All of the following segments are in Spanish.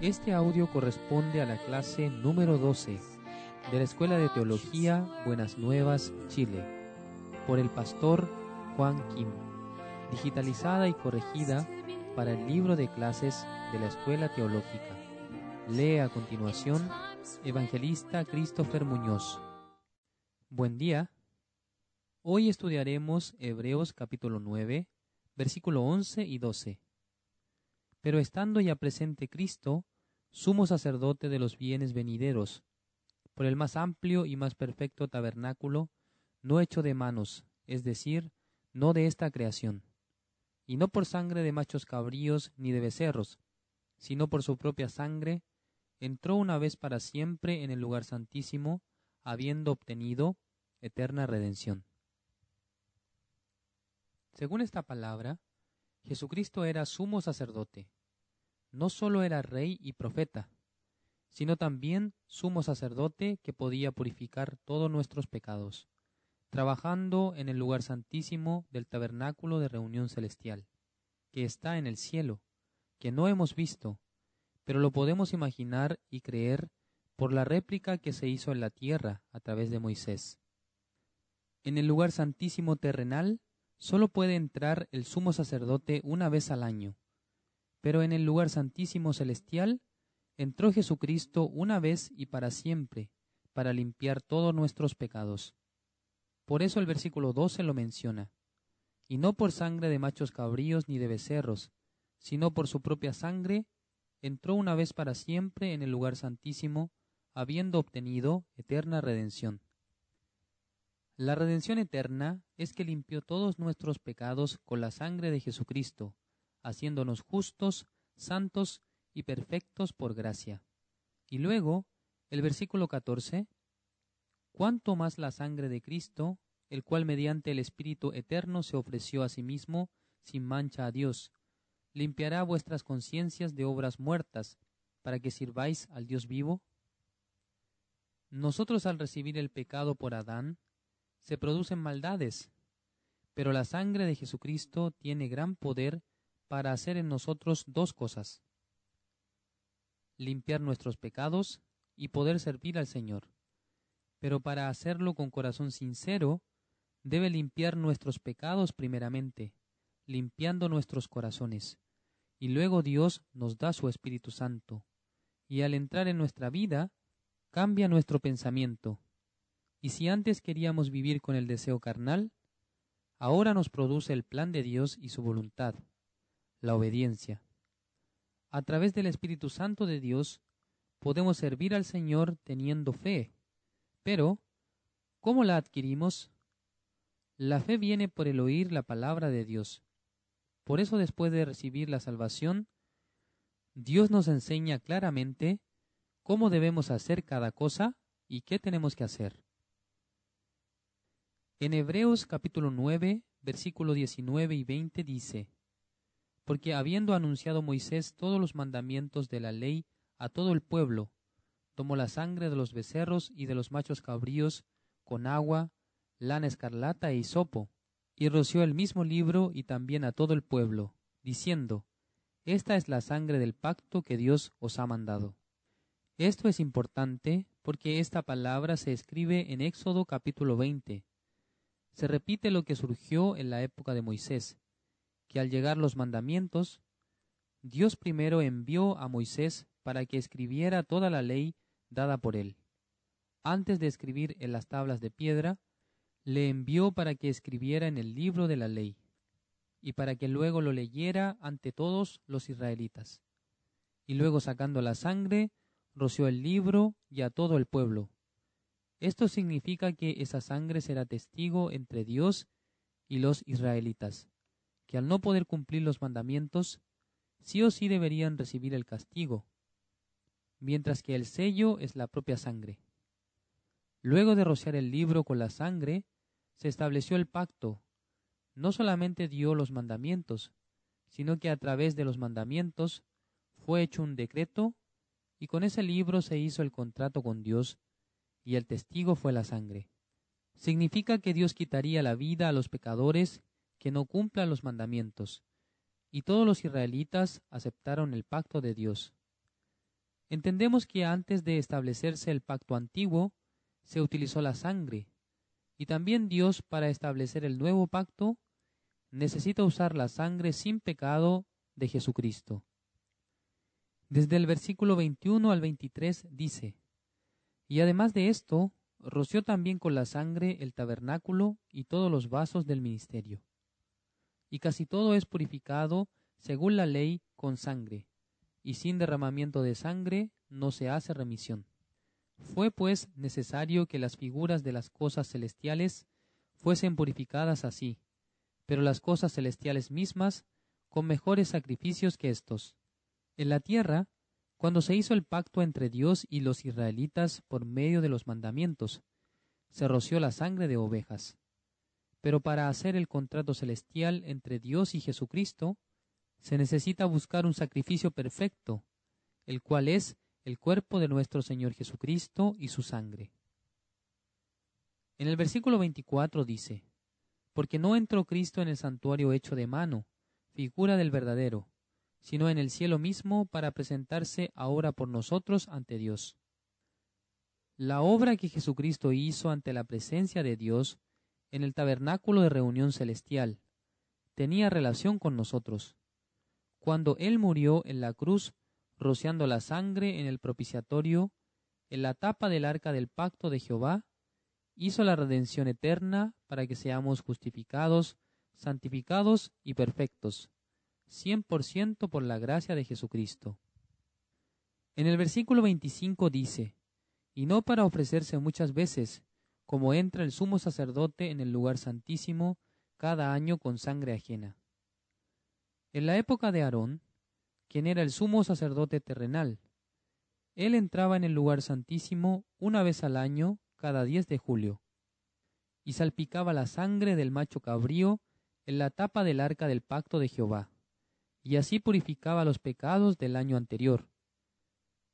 Este audio corresponde a la clase número 12 de la Escuela de Teología Buenas Nuevas, Chile, por el pastor Juan Kim, digitalizada y corregida para el libro de clases de la Escuela Teológica. Lee a continuación Evangelista Christopher Muñoz. Buen día. Hoy estudiaremos Hebreos capítulo 9, versículo 11 y 12. Pero estando ya presente Cristo, sumo sacerdote de los bienes venideros, por el más amplio y más perfecto tabernáculo, no hecho de manos, es decir, no de esta creación, y no por sangre de machos cabríos ni de becerros, sino por su propia sangre, entró una vez para siempre en el lugar santísimo, habiendo obtenido eterna redención. Según esta palabra, Jesucristo era sumo sacerdote. No sólo era rey y profeta, sino también sumo sacerdote que podía purificar todos nuestros pecados, trabajando en el lugar santísimo del tabernáculo de reunión celestial, que está en el cielo, que no hemos visto, pero lo podemos imaginar y creer por la réplica que se hizo en la tierra a través de Moisés. En el lugar santísimo terrenal solo puede entrar el sumo sacerdote una vez al año, pero en el lugar santísimo celestial entró Jesucristo una vez y para siempre, para limpiar todos nuestros pecados. Por eso el versículo 12 lo menciona. Y no por sangre de machos cabríos ni de becerros, sino por su propia sangre, entró una vez para siempre en el lugar santísimo, habiendo obtenido eterna redención. La redención eterna es que limpió todos nuestros pecados con la sangre de Jesucristo, haciéndonos justos, santos y perfectos por gracia. Y luego, el versículo 14, cuánto más la sangre de Cristo, el cual mediante el Espíritu Eterno se ofreció a sí mismo sin mancha a Dios, limpiará vuestras conciencias de obras muertas, para que sirváis al Dios vivo? Nosotros al recibir el pecado por Adán, se producen maldades, pero la sangre de Jesucristo tiene gran poder para hacer en nosotros dos cosas. Limpiar nuestros pecados y poder servir al Señor. Pero para hacerlo con corazón sincero, debe limpiar nuestros pecados primeramente, limpiando nuestros corazones. Y luego Dios nos da su Espíritu Santo. Y al entrar en nuestra vida, cambia nuestro pensamiento y si antes queríamos vivir con el deseo carnal, ahora nos produce el plan de Dios y su voluntad, la obediencia. A través del Espíritu Santo de Dios podemos servir al Señor teniendo fe. Pero, ¿cómo la adquirimos? La fe viene por el oír la palabra de Dios. Por eso después de recibir la salvación, Dios nos enseña claramente cómo debemos hacer cada cosa y qué tenemos que hacer. En Hebreos capítulo 9, versículo 19 y 20 dice, Porque habiendo anunciado Moisés todos los mandamientos de la ley a todo el pueblo, tomó la sangre de los becerros y de los machos cabríos con agua, lana escarlata e hisopo, y roció el mismo libro y también a todo el pueblo, diciendo, Esta es la sangre del pacto que Dios os ha mandado. Esto es importante porque esta palabra se escribe en Éxodo capítulo 20, se repite lo que surgió en la época de Moisés, que al llegar los mandamientos, Dios primero envió a Moisés para que escribiera toda la ley dada por él. Antes de escribir en las tablas de piedra, le envió para que escribiera en el libro de la ley, y para que luego lo leyera ante todos los israelitas. Y luego sacando la sangre, roció el libro y a todo el pueblo, esto significa que esa sangre será testigo entre Dios y los israelitas, que al no poder cumplir los mandamientos, sí o sí deberían recibir el castigo, mientras que el sello es la propia sangre. Luego de rociar el libro con la sangre, se estableció el pacto. No solamente dio los mandamientos, sino que a través de los mandamientos fue hecho un decreto y con ese libro se hizo el contrato con Dios y el testigo fue la sangre. Significa que Dios quitaría la vida a los pecadores que no cumplan los mandamientos, y todos los israelitas aceptaron el pacto de Dios. Entendemos que antes de establecerse el pacto antiguo, se utilizó la sangre, y también Dios para establecer el nuevo pacto necesita usar la sangre sin pecado de Jesucristo. Desde el versículo 21 al 23 dice, Y además de esto, roció también con la sangre el tabernáculo y todos los vasos del ministerio. Y casi todo es purificado según la ley con sangre, y sin derramamiento de sangre no se hace remisión. Fue pues necesario que las figuras de las cosas celestiales fuesen purificadas así, pero las cosas celestiales mismas con mejores sacrificios que estos. En la tierra, cuando se hizo el pacto entre Dios y los israelitas por medio de los mandamientos, se roció la sangre de ovejas. Pero para hacer el contrato celestial entre Dios y Jesucristo, se necesita buscar un sacrificio perfecto, el cual es el cuerpo de nuestro Señor Jesucristo y su sangre. En el versículo 24 dice, Porque no entró Cristo en el santuario hecho de mano, figura del verdadero, sino en el cielo mismo para presentarse ahora por nosotros ante Dios. La obra que Jesucristo hizo ante la presencia de Dios en el tabernáculo de reunión celestial tenía relación con nosotros. Cuando Él murió en la cruz rociando la sangre en el propiciatorio, en la tapa del arca del pacto de Jehová, hizo la redención eterna para que seamos justificados, santificados y perfectos, cien por ciento por la gracia de Jesucristo. En el versículo 25 dice, y no para ofrecerse muchas veces, como entra el sumo sacerdote en el lugar santísimo cada año con sangre ajena. En la época de Aarón, quien era el sumo sacerdote terrenal. Él entraba en el lugar santísimo una vez al año, cada diez de julio, y salpicaba la sangre del macho cabrío en la tapa del arca del pacto de Jehová, y así purificaba los pecados del año anterior.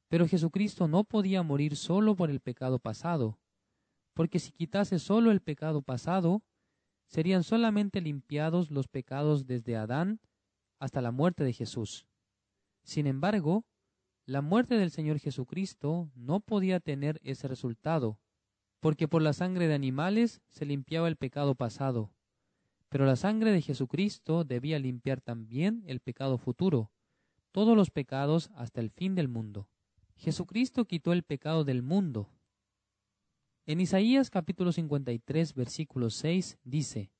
Pero Jesucristo no podía morir solo por el pecado pasado, porque si quitase solo el pecado pasado, serían solamente limpiados los pecados desde Adán hasta la muerte de Jesús. Sin embargo, la muerte del Señor Jesucristo no podía tener ese resultado, porque por la sangre de animales se limpiaba el pecado pasado, pero la sangre de Jesucristo debía limpiar también el pecado futuro, todos los pecados hasta el fin del mundo. Jesucristo quitó el pecado del mundo. En Isaías capítulo 53 versículo 6 dice,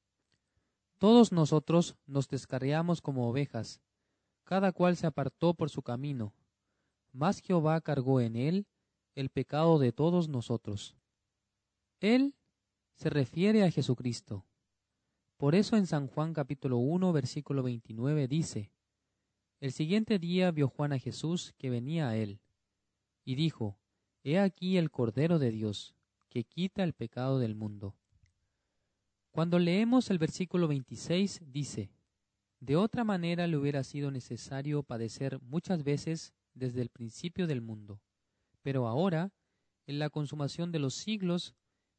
Todos nosotros nos descarriamos como ovejas, cada cual se apartó por su camino, mas Jehová cargó en él el pecado de todos nosotros. Él se refiere a Jesucristo. Por eso en San Juan capítulo 1 versículo 29 dice, El siguiente día vio Juan a Jesús que venía a él, y dijo, He aquí el Cordero de Dios, que quita el pecado del mundo. Cuando leemos el versículo 26 dice, de otra manera le hubiera sido necesario padecer muchas veces desde el principio del mundo. Pero ahora, en la consumación de los siglos,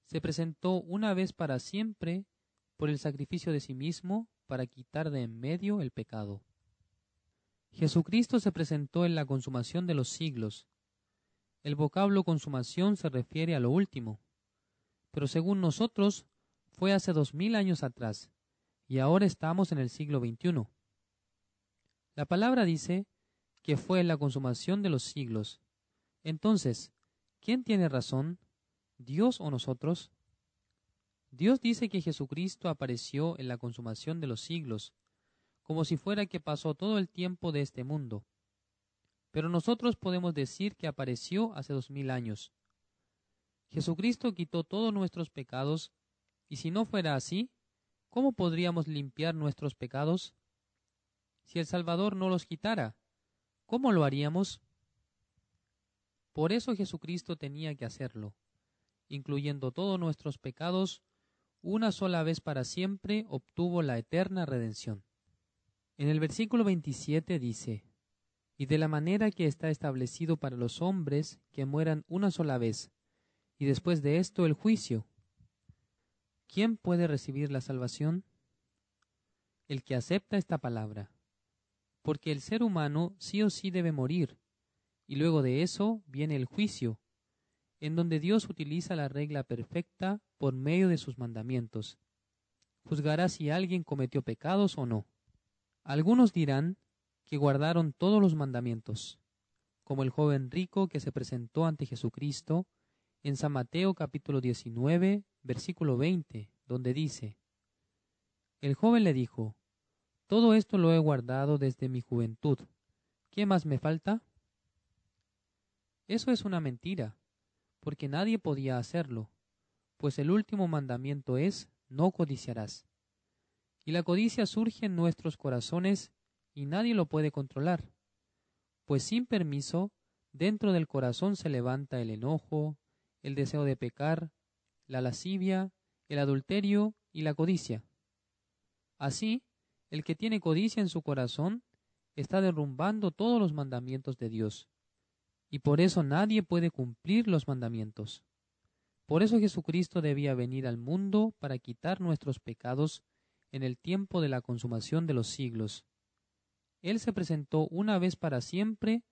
se presentó una vez para siempre por el sacrificio de sí mismo para quitar de en medio el pecado. Jesucristo se presentó en la consumación de los siglos. El vocablo consumación se refiere a lo último, pero según nosotros fue hace dos mil años atrás, y ahora estamos en el siglo XXI. La palabra dice que fue la consumación de los siglos. Entonces, ¿quién tiene razón? ¿Dios o nosotros? Dios dice que Jesucristo apareció en la consumación de los siglos, como si fuera que pasó todo el tiempo de este mundo. Pero nosotros podemos decir que apareció hace dos mil años. Jesucristo quitó todos nuestros pecados, y si no fuera así, ¿cómo podríamos limpiar nuestros pecados? Si el Salvador no los quitara, ¿cómo lo haríamos? Por eso Jesucristo tenía que hacerlo, incluyendo todos nuestros pecados, una sola vez para siempre obtuvo la eterna redención. En el versículo 27 dice, y de la manera que está establecido para los hombres que mueran una sola vez, y después de esto el juicio. ¿Quién puede recibir la salvación? El que acepta esta palabra. porque el ser humano sí o sí debe morir, y luego de eso viene el juicio, en donde Dios utiliza la regla perfecta por medio de sus mandamientos. Juzgará si alguien cometió pecados o no. Algunos dirán que guardaron todos los mandamientos, como el joven rico que se presentó ante Jesucristo en San Mateo capítulo 19, versículo 20, donde dice, El joven le dijo, Todo esto lo he guardado desde mi juventud. ¿Qué más me falta? Eso es una mentira, porque nadie podía hacerlo, pues el último mandamiento es, no codiciarás. Y la codicia surge en nuestros corazones y nadie lo puede controlar, pues sin permiso, dentro del corazón se levanta el enojo, el deseo de pecar, la lascivia, el adulterio y la codicia. Así, el que tiene codicia en su corazón está derrumbando todos los mandamientos de Dios, y por eso nadie puede cumplir los mandamientos. Por eso Jesucristo debía venir al mundo para quitar nuestros pecados en el tiempo de la consumación de los siglos. Él se presentó una vez para siempre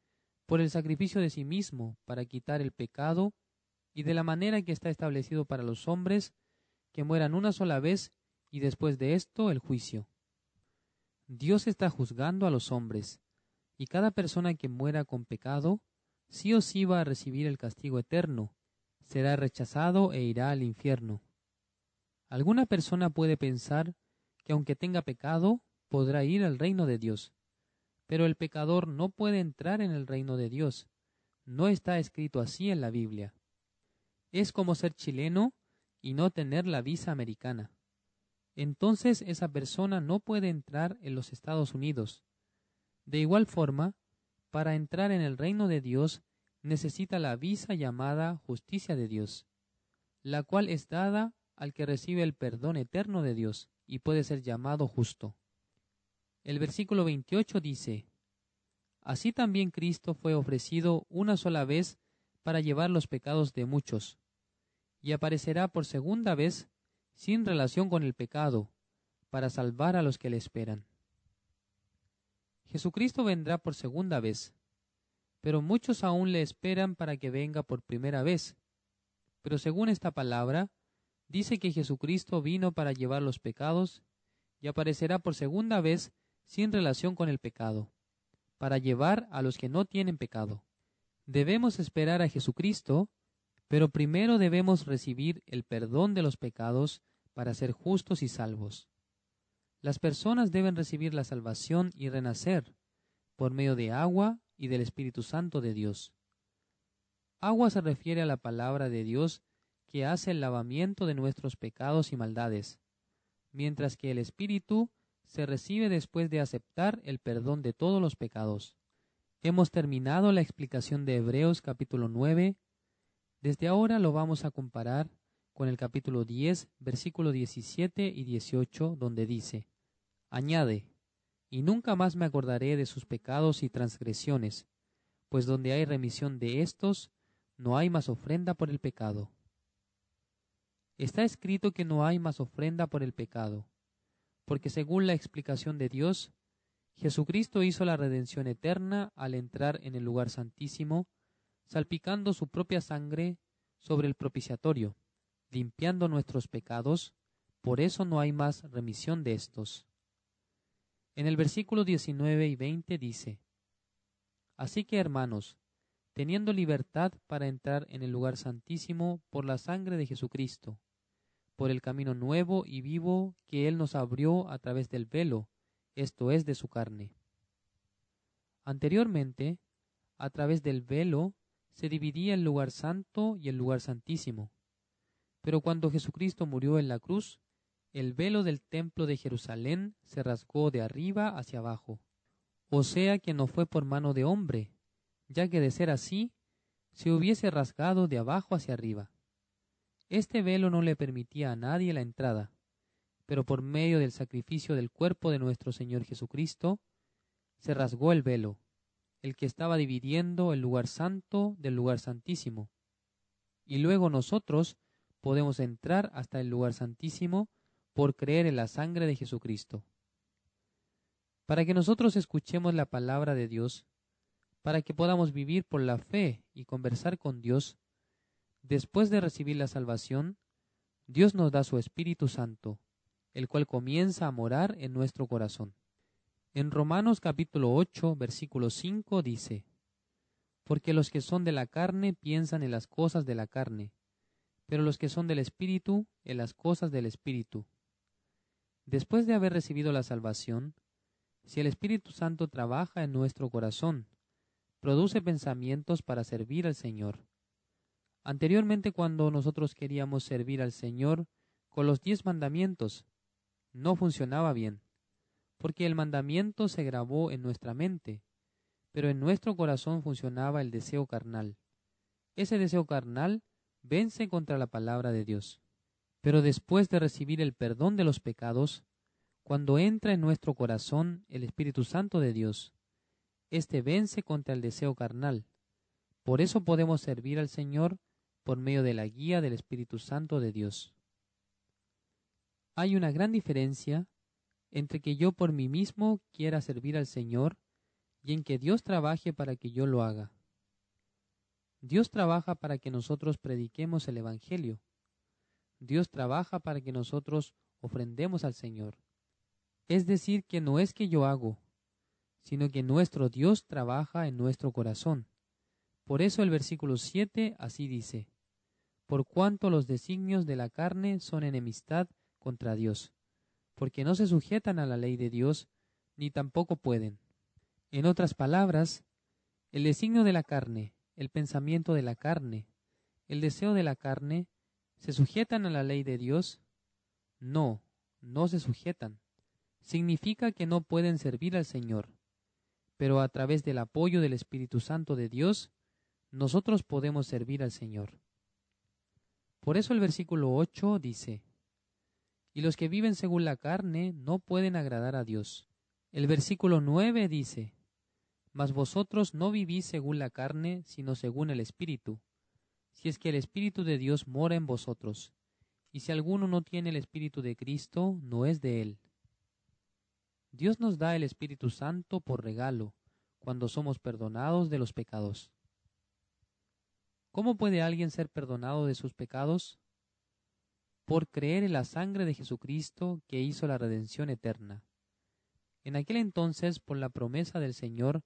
por el sacrificio de sí mismo para quitar el pecado y de la manera que está establecido para los hombres que mueran una sola vez y después de esto el juicio. Dios está juzgando a los hombres, y cada persona que muera con pecado sí o sí va a recibir el castigo eterno, será rechazado e irá al infierno. Alguna persona puede pensar que aunque tenga pecado, podrá ir al reino de Dios. Pero el pecador no puede entrar en el reino de Dios. No está escrito así en la Biblia. Es como ser chileno y no tener la visa americana. Entonces esa persona no puede entrar en los Estados Unidos. De igual forma, para entrar en el reino de Dios necesita la visa llamada justicia de Dios, la cual es dada al que recibe el perdón eterno de Dios y puede ser llamado justo. El versículo 28 dice, Así también Cristo fue ofrecido una sola vez para llevar los pecados de muchos, y aparecerá por segunda vez sin relación con el pecado, para salvar a los que le esperan. Jesucristo vendrá por segunda vez, pero muchos aún le esperan para que venga por primera vez. Pero según esta palabra, dice que Jesucristo vino para llevar los pecados y aparecerá por segunda vez sin relación con el pecado, para llevar a los que no tienen pecado. Debemos esperar a Jesucristo, pero primero debemos recibir el perdón de los pecados para ser justos y salvos. Las personas deben recibir la salvación y renacer por medio de agua y del Espíritu Santo de Dios. Agua se refiere a la palabra de Dios que hace el lavamiento de nuestros pecados y maldades, mientras que el Espíritu se recibe después de aceptar el perdón de todos los pecados. Hemos terminado la explicación de Hebreos capítulo 9. Desde ahora lo vamos a comparar con el capítulo 10, versículo 17 y 18, donde dice, Añade, y nunca más me acordaré de sus pecados y transgresiones, pues donde hay remisión de éstos, no hay más ofrenda por el pecado. Está escrito que no hay más ofrenda por el pecado, porque según la explicación de Dios, Jesucristo hizo la redención eterna al entrar en el lugar santísimo, salpicando su propia sangre sobre el propiciatorio, limpiando nuestros pecados, por eso no hay más remisión de estos. En el versículo 19 y 20 dice, Así que hermanos, teniendo libertad para entrar en el lugar santísimo por la sangre de Jesucristo, por el camino nuevo y vivo que Él nos abrió a través del velo, esto es de su carne. Anteriormente, a través del velo se dividía el lugar santo y el lugar santísimo. Pero cuando Jesucristo murió en la cruz, el velo del templo de Jerusalén se rasgó de arriba hacia abajo, o sea que no fue por mano de hombre, ya que de ser así, se hubiese rasgado de abajo hacia arriba. Este velo no le permitía a nadie la entrada, pero por medio del sacrificio del cuerpo de nuestro Señor Jesucristo, se rasgó el velo, el que estaba dividiendo el lugar santo del lugar santísimo. Y luego nosotros podemos entrar hasta el lugar santísimo por creer en la sangre de Jesucristo. para que nosotros escuchemos la palabra de Dios, para que podamos vivir por la fe y conversar con Dios, después de recibir la salvación, Dios nos da su Espíritu Santo, el cual comienza a morar en nuestro corazón. En Romanos capítulo 8, versículo 5 dice, Porque los que son de la carne piensan en las cosas de la carne, pero los que son del Espíritu en las cosas del Espíritu. Después de haber recibido la salvación, si el Espíritu Santo trabaja en nuestro corazón, produce pensamientos para servir al Señor. Anteriormente cuando nosotros queríamos servir al Señor con los diez mandamientos, no funcionaba bien, porque el mandamiento se grabó en nuestra mente, pero en nuestro corazón funcionaba el deseo carnal. Ese deseo carnal vence contra la palabra de Dios. Pero después de recibir el perdón de los pecados, cuando entra en nuestro corazón el Espíritu Santo de Dios, éste vence contra el deseo carnal. Por eso podemos servir al Señor por medio de la guía del Espíritu Santo de Dios. Hay una gran diferencia entre que yo por mí mismo quiera servir al Señor y en que Dios trabaje para que yo lo haga. Dios trabaja para que nosotros prediquemos el Evangelio. Dios trabaja para que nosotros ofrendemos al Señor. Es decir, que no es que yo hago, sino que nuestro Dios trabaja en nuestro corazón. Por eso el versículo 7 así dice, por cuanto los designios de la carne son enemistad contra Dios, porque no se sujetan a la ley de Dios, ni tampoco pueden. En otras palabras, el designio de la carne, el pensamiento de la carne, el deseo de la carne, ¿se sujetan a la ley de Dios? No, no se sujetan. Significa que no pueden servir al Señor. Pero a través del apoyo del Espíritu Santo de Dios, nosotros podemos servir al Señor. Por eso el versículo 8 dice, Y los que viven según la carne no pueden agradar a Dios. El versículo 9 dice, Mas vosotros no vivís según la carne, sino según el Espíritu, si es que el Espíritu de Dios mora en vosotros. Y si alguno no tiene el Espíritu de Cristo, no es de él. Dios nos da el Espíritu Santo por regalo, cuando somos perdonados de los pecados. ¿Cómo puede alguien ser perdonado de sus pecados? Por creer en la sangre de Jesucristo que hizo la redención eterna. En aquel entonces, por la promesa del Señor,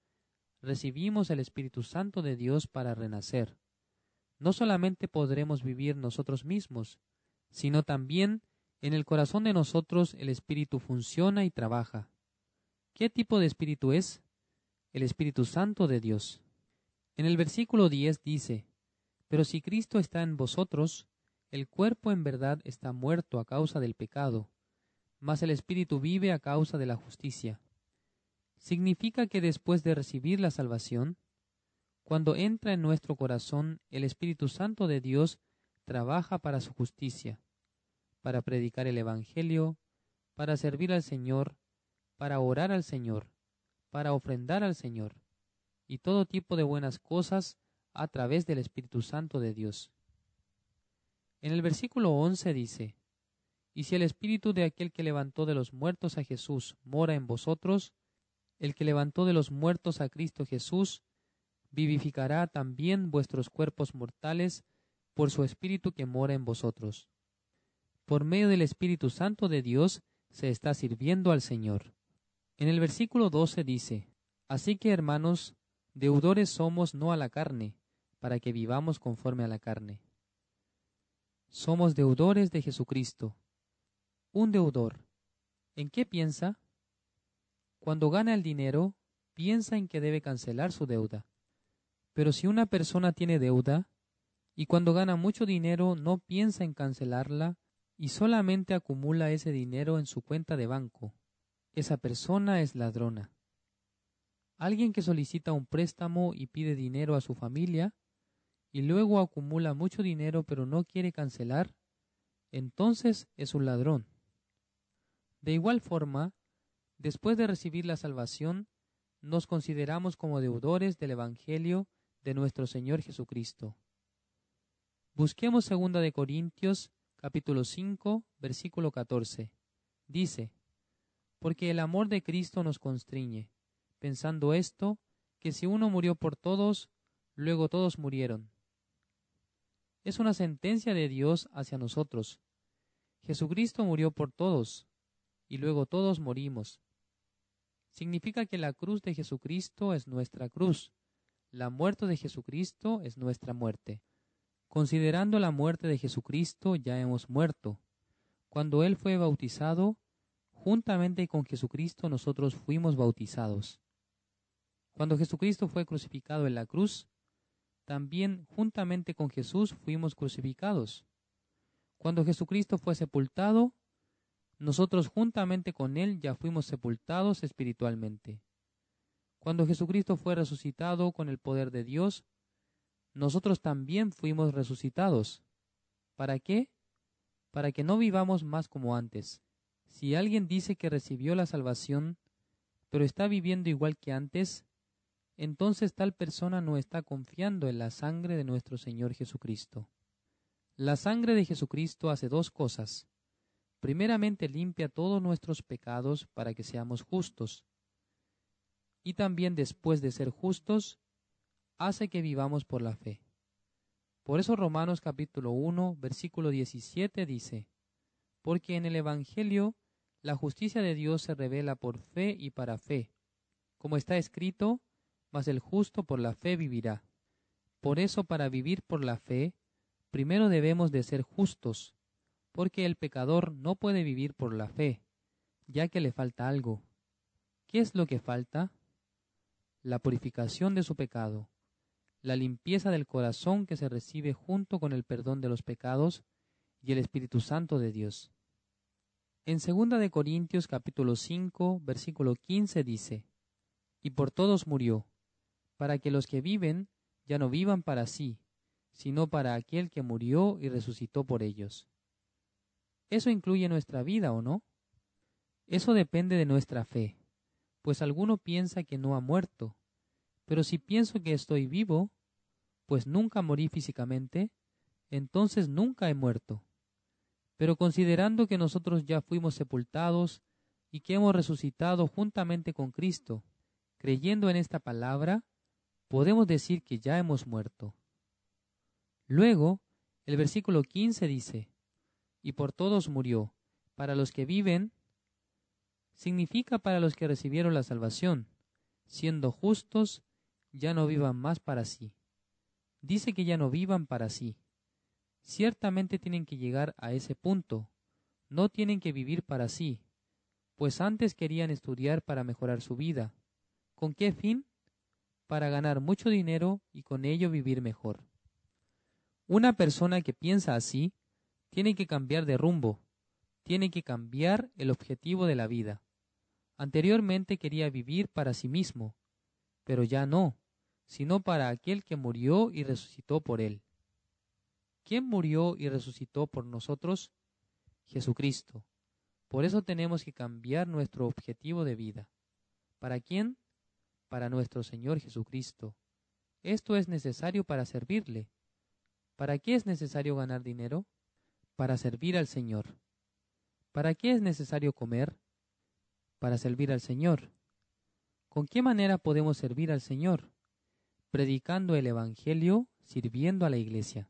recibimos el Espíritu Santo de Dios para renacer. No solamente podremos vivir nosotros mismos, sino también en el corazón de nosotros el Espíritu funciona y trabaja. ¿Qué tipo de Espíritu es? El Espíritu Santo de Dios. En el versículo 10 dice, pero si Cristo está en vosotros, el cuerpo en verdad está muerto a causa del pecado, mas el espíritu vive a causa de la justicia. Significa que después de recibir la salvación, cuando entra en nuestro corazón el Espíritu Santo de Dios trabaja para su justicia, para predicar el Evangelio, para servir al Señor, para orar al Señor, para ofrendar al Señor, y todo tipo de buenas cosas a través del Espíritu Santo de Dios. En el versículo 11 dice, Y si el Espíritu de aquel que levantó de los muertos a Jesús mora en vosotros, el que levantó de los muertos a Cristo Jesús, vivificará también vuestros cuerpos mortales por su Espíritu que mora en vosotros. Por medio del Espíritu Santo de Dios se está sirviendo al Señor. En el versículo 12 dice, Así que hermanos, deudores somos no a la carne, para que vivamos conforme a la carne. Somos deudores de Jesucristo. Un deudor. ¿En qué piensa? Cuando gana el dinero, piensa en que debe cancelar su deuda. Pero si una persona tiene deuda, y cuando gana mucho dinero no piensa en cancelarla y solamente acumula ese dinero en su cuenta de banco, esa persona es ladrona. Alguien que solicita un préstamo y pide dinero a su familia y luego acumula mucho dinero pero no quiere cancelar, entonces es un ladrón. De igual forma, después de recibir la salvación, nos consideramos como deudores del Evangelio de nuestro Señor Jesucristo. Busquemos segunda de Corintios capítulo 5 versículo 14. Dice, porque el amor de Cristo nos constriñe, pensando esto, que si uno murió por todos, luego todos murieron. Es una sentencia de Dios hacia nosotros. Jesucristo murió por todos, y luego todos morimos. Significa que la cruz de Jesucristo es nuestra cruz, la muerte de Jesucristo es nuestra muerte. Considerando la muerte de Jesucristo, ya hemos muerto. Cuando Él fue bautizado, juntamente con Jesucristo nosotros fuimos bautizados. Cuando Jesucristo fue crucificado en la cruz, también juntamente con Jesús fuimos crucificados. Cuando Jesucristo fue sepultado, nosotros juntamente con Él ya fuimos sepultados espiritualmente. Cuando Jesucristo fue resucitado con el poder de Dios, nosotros también fuimos resucitados. ¿Para qué? Para que no vivamos más como antes. Si alguien dice que recibió la salvación, pero está viviendo igual que antes, entonces tal persona no está confiando en la sangre de nuestro Señor Jesucristo. La sangre de Jesucristo hace dos cosas. Primeramente limpia todos nuestros pecados para que seamos justos. Y también después de ser justos, hace que vivamos por la fe. Por eso Romanos capítulo 1, versículo 17 dice, Porque en el Evangelio la justicia de Dios se revela por fe y para fe, como está escrito, mas el justo por la fe vivirá. Por eso para vivir por la fe, primero debemos de ser justos, porque el pecador no puede vivir por la fe, ya que le falta algo. ¿Qué es lo que falta? La purificación de su pecado la limpieza del corazón que se recibe junto con el perdón de los pecados y el Espíritu Santo de Dios. En 2 de Corintios capítulo 5, versículo 15 dice: Y por todos murió, para que los que viven ya no vivan para sí, sino para aquel que murió y resucitó por ellos. ¿Eso incluye nuestra vida o no? Eso depende de nuestra fe, pues alguno piensa que no ha muerto, pero si pienso que estoy vivo, pues nunca morí físicamente, entonces nunca he muerto. Pero considerando que nosotros ya fuimos sepultados y que hemos resucitado juntamente con Cristo, creyendo en esta palabra, podemos decir que ya hemos muerto. Luego, el versículo 15 dice, y por todos murió, para los que viven, significa para los que recibieron la salvación, siendo justos ya no vivan más para sí. Dice que ya no vivan para sí. Ciertamente tienen que llegar a ese punto. No tienen que vivir para sí, pues antes querían estudiar para mejorar su vida. ¿Con qué fin? Para ganar mucho dinero y con ello vivir mejor. Una persona que piensa así tiene que cambiar de rumbo, tiene que cambiar el objetivo de la vida. Anteriormente quería vivir para sí mismo, pero ya no, sino para aquel que murió y resucitó por él. ¿Quién murió y resucitó por nosotros? Jesucristo. Por eso tenemos que cambiar nuestro objetivo de vida. ¿Para quién? Para nuestro Señor Jesucristo. Esto es necesario para servirle. ¿Para qué es necesario ganar dinero? Para servir al Señor. ¿Para qué es necesario comer? Para servir al Señor. ¿Con qué manera podemos servir al Señor? Predicando el Evangelio, sirviendo a la Iglesia.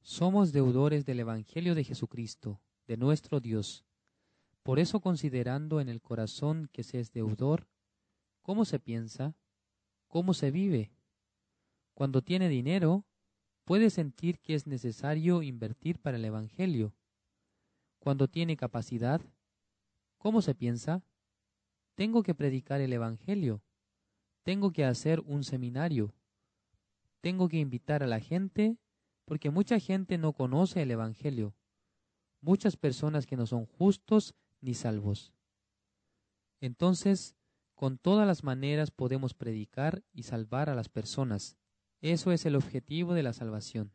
Somos deudores del Evangelio de Jesucristo, de nuestro Dios. Por eso considerando en el corazón que se es deudor, ¿cómo se piensa? ¿Cómo se vive? Cuando tiene dinero, puede sentir que es necesario invertir para el Evangelio. Cuando tiene capacidad, ¿cómo se piensa? Tengo que predicar el Evangelio. Tengo que hacer un seminario. Tengo que invitar a la gente porque mucha gente no conoce el Evangelio. Muchas personas que no son justos ni salvos. Entonces, con todas las maneras podemos predicar y salvar a las personas. Eso es el objetivo de la salvación.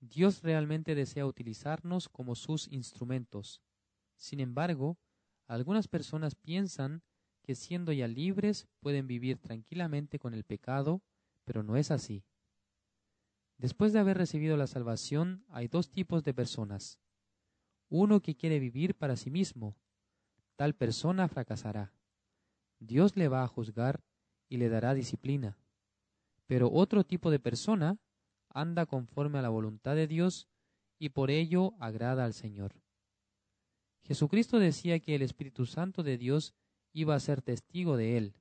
Dios realmente desea utilizarnos como sus instrumentos. Sin embargo, algunas personas piensan que siendo ya libres pueden vivir tranquilamente con el pecado, pero no es así. Después de haber recibido la salvación, hay dos tipos de personas. Uno que quiere vivir para sí mismo, tal persona fracasará. Dios le va a juzgar y le dará disciplina. Pero otro tipo de persona anda conforme a la voluntad de Dios y por ello agrada al Señor. Jesucristo decía que el Espíritu Santo de Dios iba a ser testigo de él,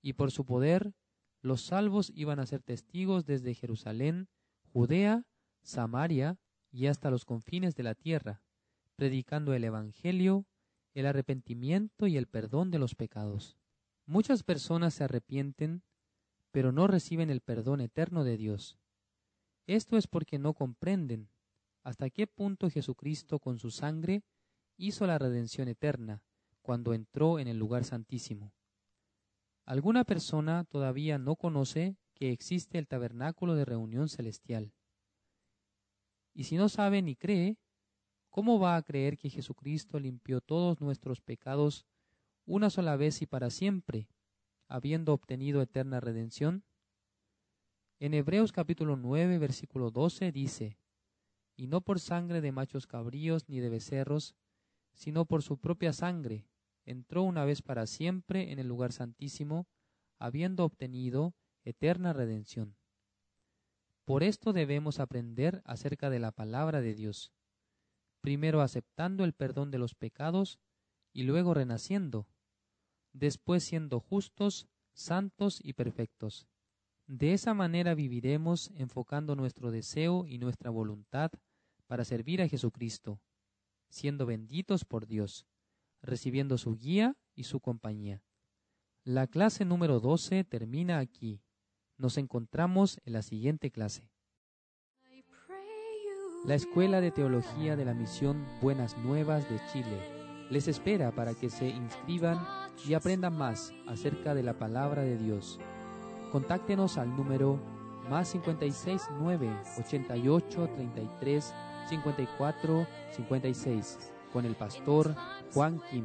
y por su poder los salvos iban a ser testigos desde Jerusalén, Judea, Samaria y hasta los confines de la tierra, predicando el Evangelio, el arrepentimiento y el perdón de los pecados. Muchas personas se arrepienten, pero no reciben el perdón eterno de Dios. Esto es porque no comprenden hasta qué punto Jesucristo con su sangre hizo la redención eterna cuando entró en el lugar santísimo. Alguna persona todavía no conoce que existe el tabernáculo de reunión celestial. Y si no sabe ni cree, ¿cómo va a creer que Jesucristo limpió todos nuestros pecados una sola vez y para siempre, habiendo obtenido eterna redención? En Hebreos capítulo 9, versículo 12 dice, Y no por sangre de machos cabríos ni de becerros, sino por su propia sangre, entró una vez para siempre en el lugar santísimo, habiendo obtenido eterna redención. Por esto debemos aprender acerca de la palabra de Dios, primero aceptando el perdón de los pecados y luego renaciendo, después siendo justos, santos y perfectos. De esa manera viviremos enfocando nuestro deseo y nuestra voluntad para servir a Jesucristo, siendo benditos por Dios recibiendo su guía y su compañía. La clase número 12 termina aquí. Nos encontramos en la siguiente clase. La Escuela de Teología de la Misión Buenas Nuevas de Chile les espera para que se inscriban y aprendan más acerca de la palabra de Dios. Contáctenos al número más 569 88 33 54 56 con el pastor Juan Kim.